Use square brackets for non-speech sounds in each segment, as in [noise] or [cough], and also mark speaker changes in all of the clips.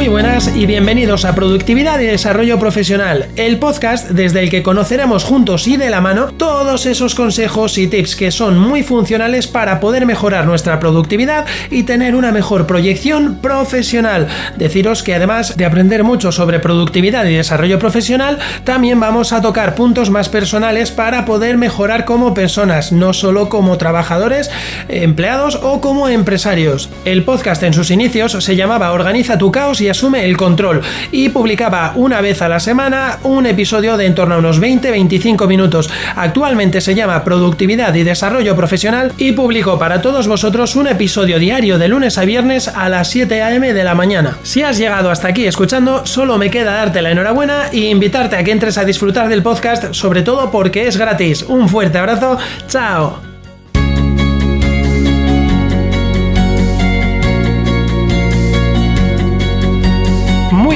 Speaker 1: Muy buenas y bienvenidos a Productividad y Desarrollo Profesional, el podcast desde el que conoceremos juntos y de la mano todos esos consejos y tips que son muy funcionales para poder mejorar nuestra productividad y tener una mejor proyección profesional. Deciros que además de aprender mucho sobre productividad y desarrollo profesional, también vamos a tocar puntos más personales para poder mejorar como personas, no solo como trabajadores, empleados o como empresarios. El podcast en sus inicios se llamaba Organiza tu caos y asume el control y publicaba una vez a la semana un episodio de en torno a unos 20-25 minutos. Actualmente se llama Productividad y Desarrollo Profesional y publico para todos vosotros un episodio diario de lunes a viernes a las 7 a.m. de la mañana. Si has llegado hasta aquí escuchando, solo me queda darte la enhorabuena e invitarte a que entres a disfrutar del podcast, sobre todo porque es gratis. Un fuerte abrazo, chao.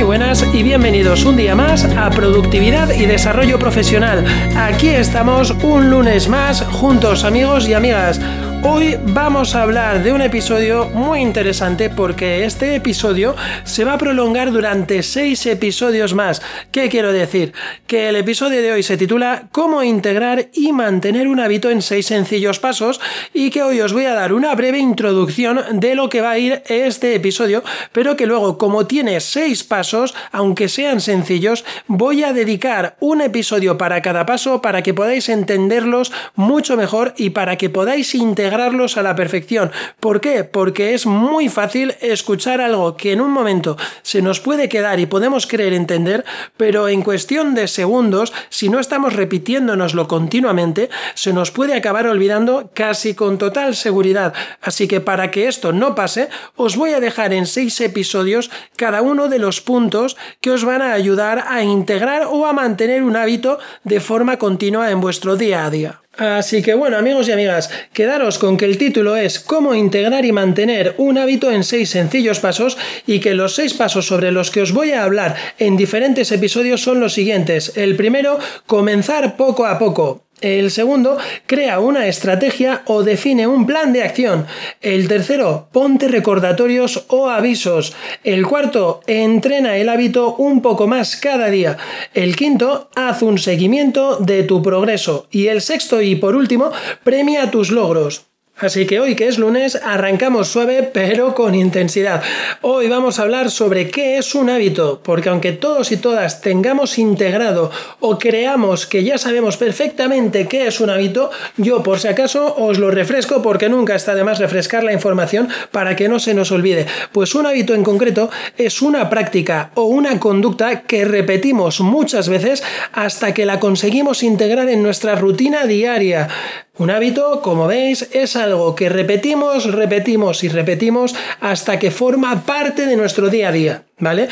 Speaker 1: Buenas y bienvenidos un día más a Productividad y Desarrollo Profesional. Aquí estamos un lunes más juntos amigos y amigas. Hoy vamos a hablar de un episodio muy interesante porque este episodio se va a prolongar durante seis episodios más. ¿Qué quiero decir? Que el episodio de hoy se titula Cómo integrar y mantener un hábito en seis sencillos pasos y que hoy os voy a dar una breve introducción de lo que va a ir este episodio, pero que luego como tiene seis pasos, aunque sean sencillos, voy a dedicar un episodio para cada paso para que podáis entenderlos mucho mejor y para que podáis integrar a la perfección. ¿Por qué? Porque es muy fácil escuchar algo que en un momento se nos puede quedar y podemos creer entender, pero en cuestión de segundos, si no estamos repitiéndonoslo continuamente, se nos puede acabar olvidando casi con total seguridad. Así que para que esto no pase, os voy a dejar en seis episodios cada uno de los puntos que os van a ayudar a integrar o a mantener un hábito de forma continua en vuestro día a día. Así que bueno amigos y amigas, quedaros con que el título es Cómo integrar y mantener un hábito en seis sencillos pasos y que los seis pasos sobre los que os voy a hablar en diferentes episodios son los siguientes. El primero, comenzar poco a poco. El segundo, crea una estrategia o define un plan de acción. El tercero, ponte recordatorios o avisos. El cuarto, entrena el hábito un poco más cada día. El quinto, haz un seguimiento de tu progreso. Y el sexto y por último, premia tus logros. Así que hoy que es lunes arrancamos suave pero con intensidad. Hoy vamos a hablar sobre qué es un hábito, porque aunque todos y todas tengamos integrado o creamos que ya sabemos perfectamente qué es un hábito, yo por si acaso os lo refresco porque nunca está de más refrescar la información para que no se nos olvide. Pues un hábito en concreto es una práctica o una conducta que repetimos muchas veces hasta que la conseguimos integrar en nuestra rutina diaria. Un hábito, como veis, es algo que repetimos, repetimos y repetimos hasta que forma parte de nuestro día a día, ¿vale?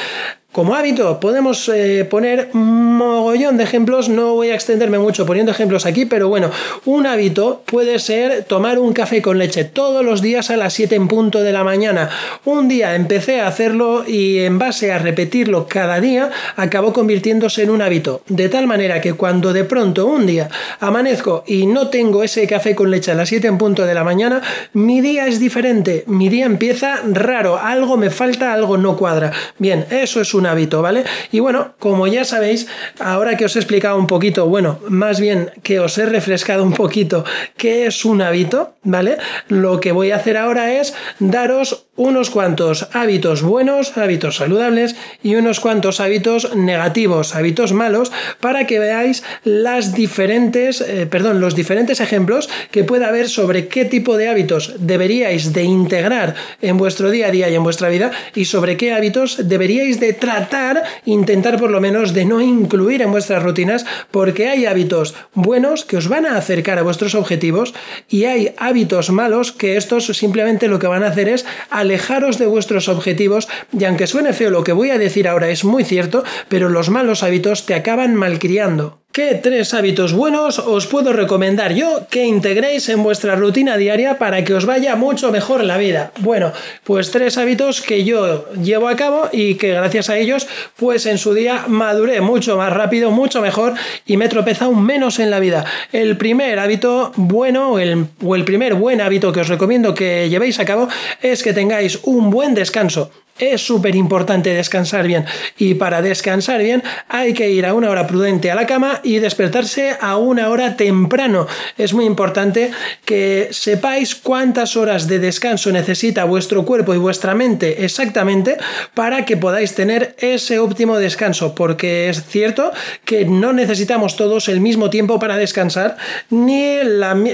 Speaker 1: Como hábito, podemos eh, poner un mogollón de ejemplos, no voy a extenderme mucho poniendo ejemplos aquí, pero bueno, un hábito puede ser tomar un café con leche todos los días a las 7 en punto de la mañana. Un día empecé a hacerlo y en base a repetirlo cada día, acabó convirtiéndose en un hábito. De tal manera que cuando de pronto un día amanezco y no tengo ese café con leche a las 7 en punto de la mañana, mi día es diferente, mi día empieza raro, algo me falta, algo no cuadra. Bien, eso es un hábito, ¿vale? Y bueno, como ya sabéis, ahora que os he explicado un poquito, bueno, más bien que os he refrescado un poquito qué es un hábito, ¿vale? Lo que voy a hacer ahora es daros unos cuantos hábitos buenos, hábitos saludables y unos cuantos hábitos negativos, hábitos malos, para que veáis las diferentes, eh, perdón, los diferentes ejemplos que pueda haber sobre qué tipo de hábitos deberíais de integrar en vuestro día a día y en vuestra vida y sobre qué hábitos deberíais de tratar, intentar por lo menos de no incluir en vuestras rutinas, porque hay hábitos buenos que os van a acercar a vuestros objetivos y hay hábitos malos que estos simplemente lo que van a hacer es alejaros de vuestros objetivos y aunque suene feo lo que voy a decir ahora es muy cierto, pero los malos hábitos te acaban malcriando. ¿Qué tres hábitos buenos os puedo recomendar yo que integréis en vuestra rutina diaria para que os vaya mucho mejor la vida? Bueno, pues tres hábitos que yo llevo a cabo y que gracias a ellos, pues en su día maduré mucho más rápido, mucho mejor y me he tropezado menos en la vida. El primer hábito bueno el, o el primer buen hábito que os recomiendo que llevéis a cabo es que tengáis un buen descanso. Es súper importante descansar bien. Y para descansar bien hay que ir a una hora prudente a la cama y despertarse a una hora temprano. Es muy importante que sepáis cuántas horas de descanso necesita vuestro cuerpo y vuestra mente exactamente para que podáis tener ese óptimo descanso. Porque es cierto que no necesitamos todos el mismo tiempo para descansar, ni,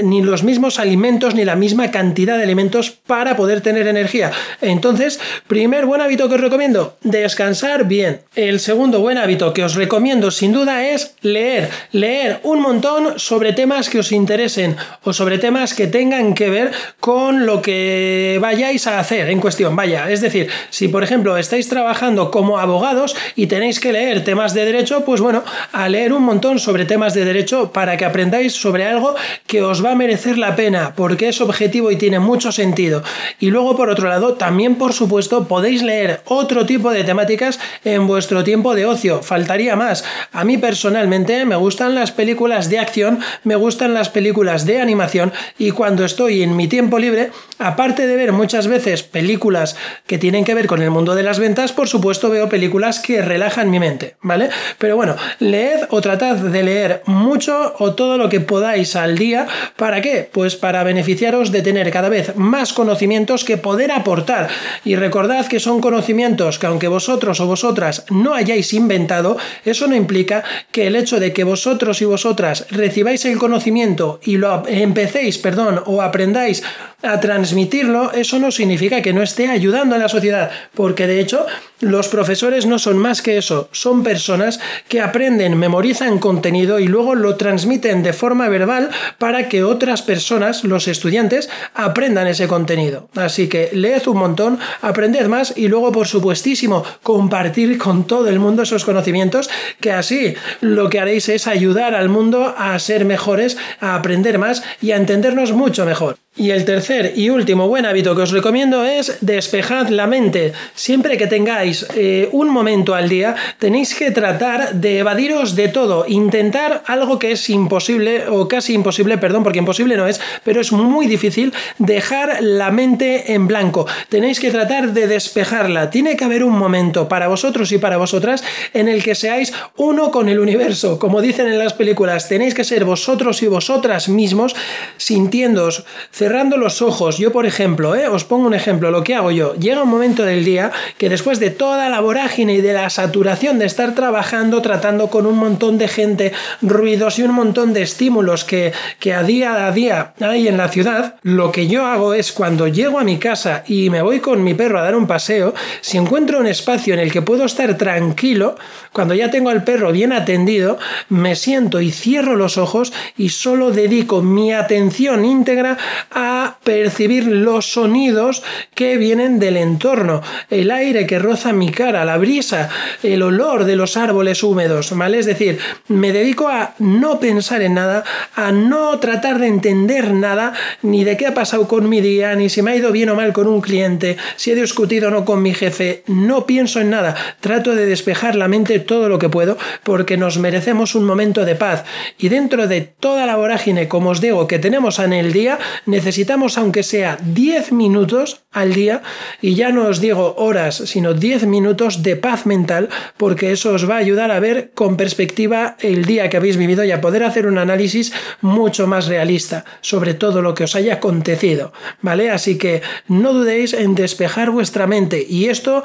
Speaker 1: ni los mismos alimentos, ni la misma cantidad de alimentos para poder tener energía. Entonces, primer buen hábito que os recomiendo, descansar bien. El segundo buen hábito que os recomiendo sin duda es leer. Leer un montón sobre temas que os interesen o sobre temas que tengan que ver con lo que vayáis a hacer en cuestión. Vaya, es decir, si por ejemplo estáis trabajando como abogados y tenéis que leer temas de derecho, pues bueno, a leer un montón sobre temas de derecho para que aprendáis sobre algo que os va a merecer la pena, porque es objetivo y tiene mucho sentido. Y luego, por otro lado, también por supuesto podéis leer otro tipo de temáticas en vuestro tiempo de ocio. Faltaría más. A mí personalmente me gustan las películas de acción, me gustan las películas de animación y cuando estoy en mi tiempo libre, aparte de ver muchas veces películas que tienen que ver con el mundo de las ventas, por supuesto veo películas que relajan mi mente, ¿vale? Pero bueno, leed o tratad de leer mucho o todo lo que podáis al día. ¿Para qué? Pues para beneficiaros de tener cada vez más conocimientos que poder aportar. Y recordad que son conocimientos que aunque vosotros o vosotras no hayáis inventado, eso no implica que el hecho de que vosotros y vosotras recibáis el conocimiento y lo empecéis, perdón, o aprendáis a transmitirlo, eso no significa que no esté ayudando a la sociedad, porque de hecho los profesores no son más que eso, son personas que aprenden, memorizan contenido y luego lo transmiten de forma verbal para que otras personas, los estudiantes, aprendan ese contenido. Así que leed un montón, aprended más y luego, por supuestísimo, compartir con todo el mundo esos conocimientos, que así lo que haréis es ayudar al mundo a ser mejores, a aprender más y a entendernos mucho mejor. Y el tercer y último buen hábito que os recomiendo es despejad la mente. Siempre que tengáis eh, un momento al día, tenéis que tratar de evadiros de todo, intentar algo que es imposible o casi imposible, perdón, porque imposible no es, pero es muy difícil dejar la mente en blanco. Tenéis que tratar de despejarla. Tiene que haber un momento para vosotros y para vosotras en el que seáis uno con el universo. Como dicen en las películas, tenéis que ser vosotros y vosotras mismos sintiéndoos cerrando los ojos, yo por ejemplo, ¿eh? os pongo un ejemplo, lo que hago yo, llega un momento del día que después de toda la vorágine y de la saturación de estar trabajando, tratando con un montón de gente, ruidos y un montón de estímulos que, que a día a día hay en la ciudad, lo que yo hago es cuando llego a mi casa y me voy con mi perro a dar un paseo, si encuentro un espacio en el que puedo estar tranquilo, cuando ya tengo al perro bien atendido, me siento y cierro los ojos y solo dedico mi atención íntegra percibir los sonidos que vienen del entorno, el aire que roza mi cara, la brisa, el olor de los árboles húmedos, ¿vale? Es decir, me dedico a no pensar en nada, a no tratar de entender nada, ni de qué ha pasado con mi día, ni si me ha ido bien o mal con un cliente, si he discutido o no con mi jefe, no pienso en nada, trato de despejar la mente todo lo que puedo porque nos merecemos un momento de paz. Y dentro de toda la vorágine, como os digo, que tenemos en el día, necesitamos, aunque sea 10 minutos al día, y ya no os digo horas, sino 10 minutos de paz mental, porque eso os va a ayudar a ver con perspectiva el día que habéis vivido y a poder hacer un análisis mucho más realista sobre todo lo que os haya acontecido, ¿vale? Así que no dudéis en despejar vuestra mente y esto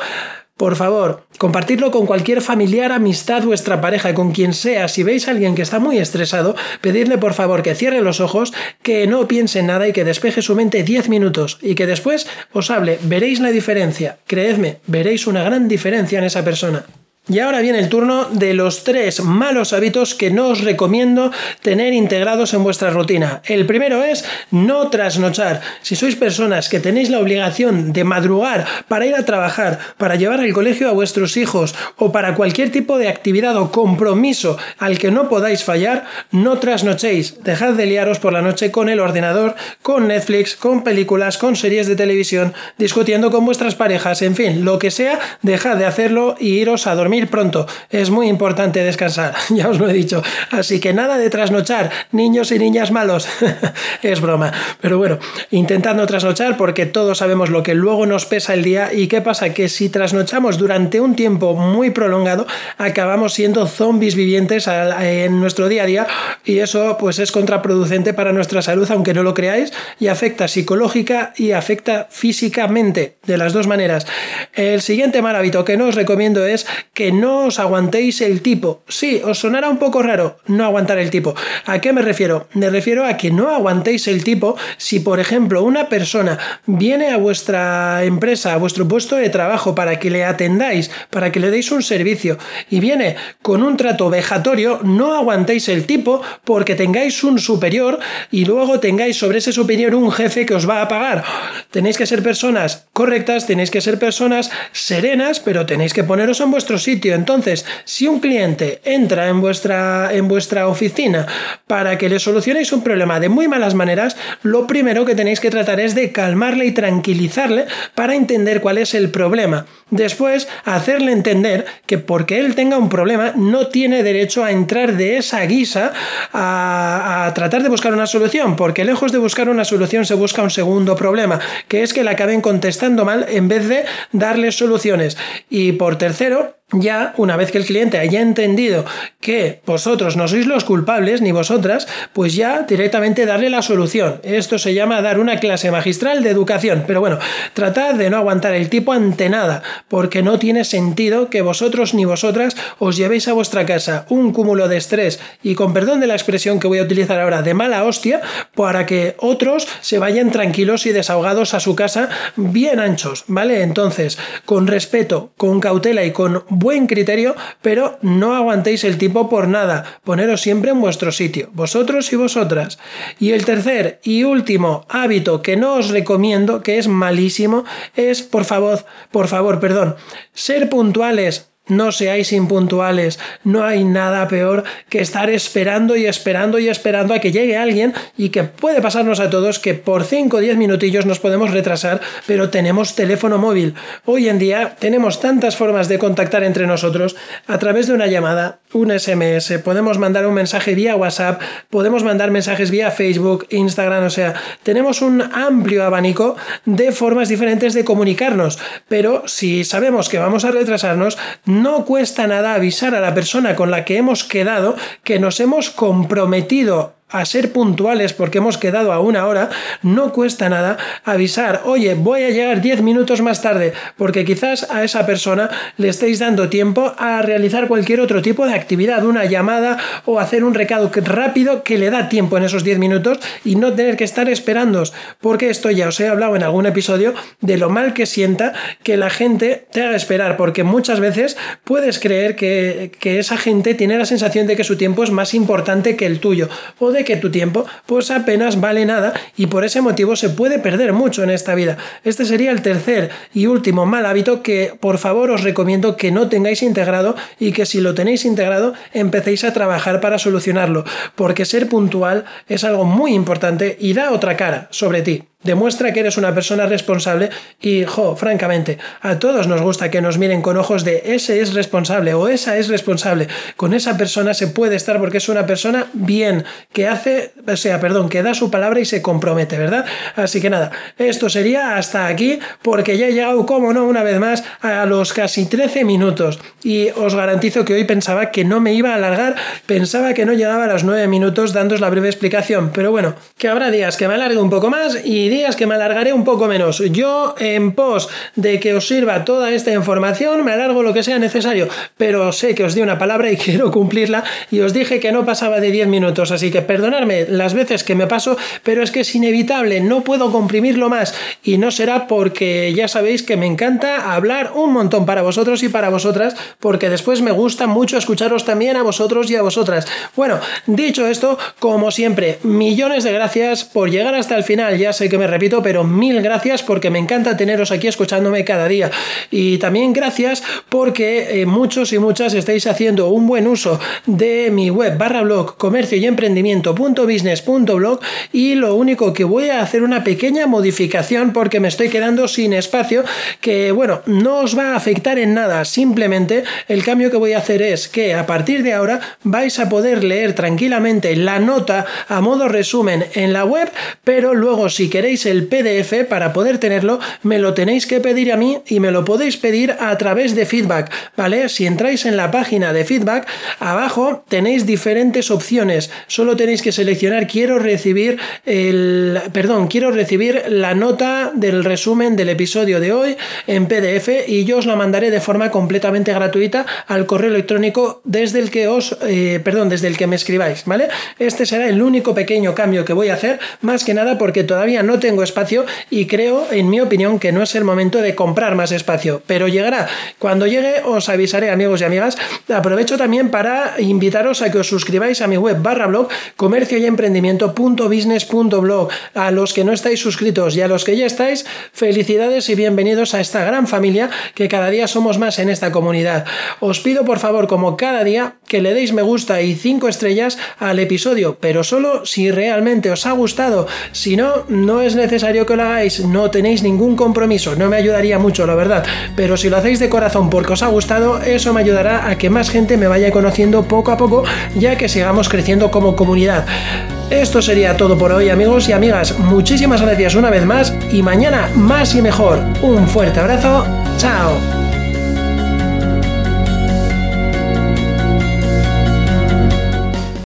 Speaker 1: por favor, compartidlo con cualquier familiar, amistad, vuestra pareja, con quien sea. Si veis a alguien que está muy estresado, pedirle por favor que cierre los ojos, que no piense en nada y que despeje su mente 10 minutos y que después os hable. Veréis la diferencia. Creedme, veréis una gran diferencia en esa persona. Y ahora viene el turno de los tres malos hábitos que no os recomiendo tener integrados en vuestra rutina. El primero es no trasnochar. Si sois personas que tenéis la obligación de madrugar para ir a trabajar, para llevar al colegio a vuestros hijos o para cualquier tipo de actividad o compromiso al que no podáis fallar, no trasnochéis. Dejad de liaros por la noche con el ordenador, con Netflix, con películas, con series de televisión, discutiendo con vuestras parejas, en fin, lo que sea, dejad de hacerlo y iros a dormir dormir pronto. Es muy importante descansar, [laughs] ya os lo he dicho. Así que nada de trasnochar, niños y niñas malos. [laughs] es broma. Pero bueno, intentad no trasnochar porque todos sabemos lo que luego nos pesa el día y qué pasa que si trasnochamos durante un tiempo muy prolongado, acabamos siendo zombies vivientes en nuestro día a día y eso pues es contraproducente para nuestra salud, aunque no lo creáis, y afecta psicológica y afecta físicamente de las dos maneras. El siguiente mal hábito que no os recomiendo es que no os aguantéis el tipo. Sí, os sonará un poco raro no aguantar el tipo. ¿A qué me refiero? Me refiero a que no aguantéis el tipo si, por ejemplo, una persona viene a vuestra empresa, a vuestro puesto de trabajo para que le atendáis, para que le deis un servicio y viene con un trato vejatorio, no aguantéis el tipo porque tengáis un superior y luego tengáis sobre ese superior un jefe que os va a pagar. Tenéis que ser personas correctas, tenéis que ser personas serenas, pero tenéis que poneros en vuestro sitio. Entonces, si un cliente entra en vuestra, en vuestra oficina para que le solucionéis un problema de muy malas maneras, lo primero que tenéis que tratar es de calmarle y tranquilizarle para entender cuál es el problema. Después, hacerle entender que porque él tenga un problema no tiene derecho a entrar de esa guisa a, a tratar de buscar una solución, porque lejos de buscar una solución se busca un segundo problema, que es que le acaben contestando mal en vez de darles soluciones. Y por tercero, ya una vez que el cliente haya entendido que vosotros no sois los culpables, ni vosotras, pues ya directamente darle la solución. Esto se llama dar una clase magistral de educación. Pero bueno, tratad de no aguantar el tipo ante nada, porque no tiene sentido que vosotros ni vosotras os llevéis a vuestra casa un cúmulo de estrés y con perdón de la expresión que voy a utilizar ahora, de mala hostia, para que otros se vayan tranquilos y desahogados a su casa bien anchos, ¿vale? Entonces, con respeto, con cautela y con buen criterio, pero no aguantéis el tipo por nada. Poneros siempre en vuestro sitio, vosotros y vosotras. Y el tercer y último hábito que no os recomiendo, que es malísimo, es, por favor, por favor, perdón, ser puntuales no seáis impuntuales, no hay nada peor que estar esperando y esperando y esperando a que llegue alguien y que puede pasarnos a todos que por 5 o 10 minutillos nos podemos retrasar, pero tenemos teléfono móvil. Hoy en día tenemos tantas formas de contactar entre nosotros. A través de una llamada, un SMS, podemos mandar un mensaje vía WhatsApp, podemos mandar mensajes vía Facebook, Instagram, o sea, tenemos un amplio abanico de formas diferentes de comunicarnos, pero si sabemos que vamos a retrasarnos, no cuesta nada avisar a la persona con la que hemos quedado que nos hemos comprometido a ser puntuales porque hemos quedado a una hora, no cuesta nada avisar, oye, voy a llegar 10 minutos más tarde, porque quizás a esa persona le estéis dando tiempo a realizar cualquier otro tipo de actividad, una llamada o hacer un recado rápido que le da tiempo en esos 10 minutos y no tener que estar esperando, porque esto ya os he hablado en algún episodio de lo mal que sienta que la gente te haga esperar, porque muchas veces puedes creer que, que esa gente tiene la sensación de que su tiempo es más importante que el tuyo o de que tu tiempo pues apenas vale nada y por ese motivo se puede perder mucho en esta vida. Este sería el tercer y último mal hábito que por favor os recomiendo que no tengáis integrado y que si lo tenéis integrado empecéis a trabajar para solucionarlo, porque ser puntual es algo muy importante y da otra cara sobre ti. Demuestra que eres una persona responsable y, jo, francamente, a todos nos gusta que nos miren con ojos de ese es responsable o esa es responsable. Con esa persona se puede estar porque es una persona bien, que hace, o sea, perdón, que da su palabra y se compromete, ¿verdad? Así que nada, esto sería hasta aquí porque ya he llegado, como no, una vez más a los casi 13 minutos y os garantizo que hoy pensaba que no me iba a alargar, pensaba que no llegaba a los 9 minutos dándos la breve explicación, pero bueno, que habrá días que me alargue un poco más y días que me alargaré un poco menos. Yo, en pos de que os sirva toda esta información, me alargo lo que sea necesario, pero sé que os di una palabra y [laughs] quiero cumplirla y os dije que no pasaba de 10 minutos, así que perdonadme las veces que me paso, pero es que es inevitable, no puedo comprimirlo más y no será porque ya sabéis que me encanta hablar un montón para vosotros y para vosotras, porque después me gusta mucho escucharos también a vosotros y a vosotras. Bueno, dicho esto, como siempre, millones de gracias por llegar hasta el final, ya sé que me me repito, pero mil gracias porque me encanta teneros aquí escuchándome cada día. Y también gracias porque eh, muchos y muchas estáis haciendo un buen uso de mi web barra blog comercio y emprendimiento.business.blog y lo único que voy a hacer una pequeña modificación porque me estoy quedando sin espacio que bueno, no os va a afectar en nada, simplemente el cambio que voy a hacer es que a partir de ahora vais a poder leer tranquilamente la nota a modo resumen en la web, pero luego si el PDF para poder tenerlo, me lo tenéis que pedir a mí y me lo podéis pedir a través de feedback, ¿vale? Si entráis en la página de feedback, abajo tenéis diferentes opciones, solo tenéis que seleccionar quiero recibir el, perdón, quiero recibir la nota del resumen del episodio de hoy en PDF y yo os la mandaré de forma completamente gratuita al correo electrónico desde el que os, eh, perdón, desde el que me escribáis, ¿vale? Este será el único pequeño cambio que voy a hacer, más que nada porque todavía no tengo espacio y creo, en mi opinión, que no es el momento de comprar más espacio, pero llegará. Cuando llegue os avisaré, amigos y amigas. Aprovecho también para invitaros a que os suscribáis a mi web barra blog comercio y emprendimiento.business.blog. A los que no estáis suscritos y a los que ya estáis, felicidades y bienvenidos a esta gran familia que cada día somos más en esta comunidad. Os pido por favor, como cada día, que le deis me gusta y 5 estrellas al episodio, pero solo si realmente os ha gustado. Si no, no es necesario que lo hagáis, no tenéis ningún compromiso, no me ayudaría mucho, la verdad. Pero si lo hacéis de corazón porque os ha gustado, eso me ayudará a que más gente me vaya conociendo poco a poco, ya que sigamos creciendo como comunidad. Esto sería todo por hoy amigos y amigas. Muchísimas gracias una vez más y mañana más y mejor. Un fuerte abrazo. Chao.